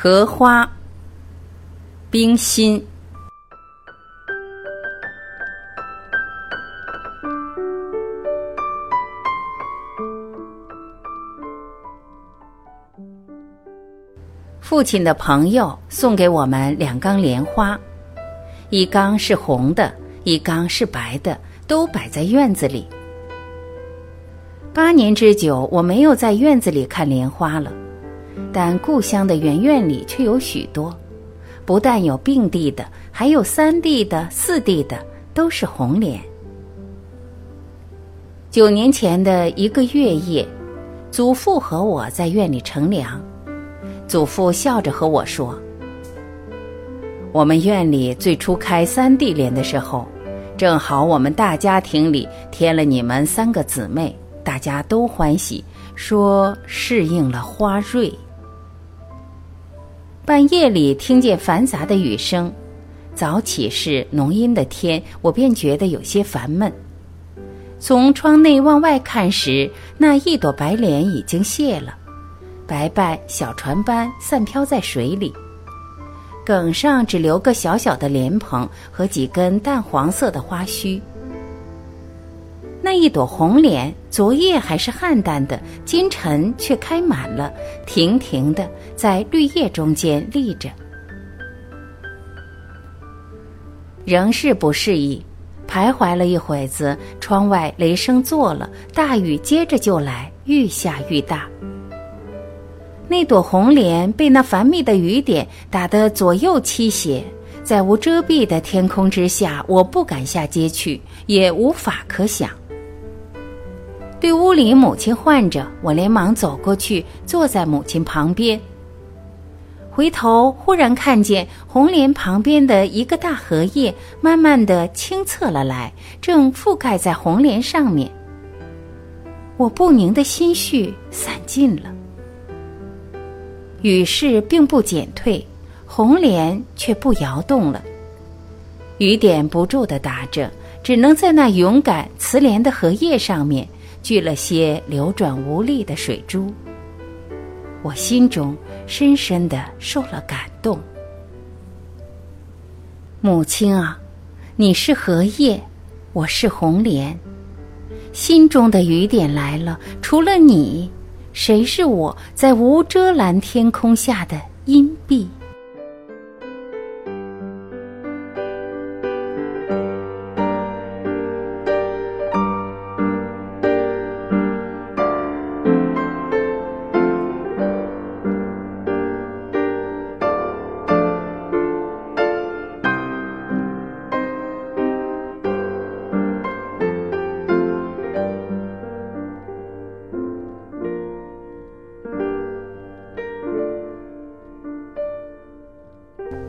荷花，冰心。父亲的朋友送给我们两缸莲花，一缸是红的，一缸是白的，都摆在院子里。八年之久，我没有在院子里看莲花了，但故乡的园院里却有许多，不但有并蒂的，还有三蒂的、四蒂的，都是红莲。九年前的一个月夜，祖父和我在院里乘凉。祖父笑着和我说：“我们院里最初开三蒂莲的时候，正好我们大家庭里添了你们三个姊妹，大家都欢喜，说适应了花瑞。半夜里听见繁杂的雨声，早起是浓阴的天，我便觉得有些烦闷。从窗内往外看时，那一朵白莲已经谢了。”白白小船般散飘在水里，梗上只留个小小的莲蓬和几根淡黄色的花须。那一朵红莲，昨夜还是暗淡的，今晨却开满了，亭亭的在绿叶中间立着。仍是不适宜，徘徊了一会子，窗外雷声作了，大雨接着就来，愈下愈大。那朵红莲被那繁密的雨点打得左右倾斜，在无遮蔽的天空之下，我不敢下街去，也无法可想。对屋里母亲唤着，我连忙走过去，坐在母亲旁边。回头忽然看见红莲旁边的一个大荷叶，慢慢的清侧了来，正覆盖在红莲上面。我不宁的心绪散尽了。雨势并不减退，红莲却不摇动了。雨点不住的打着，只能在那勇敢慈怜的荷叶上面聚了些流转无力的水珠。我心中深深的受了感动。母亲啊，你是荷叶，我是红莲，心中的雨点来了，除了你。谁是我在无遮拦天空下的阴蔽？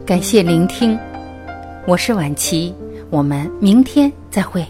感谢聆听，我是晚琪，我们明天再会。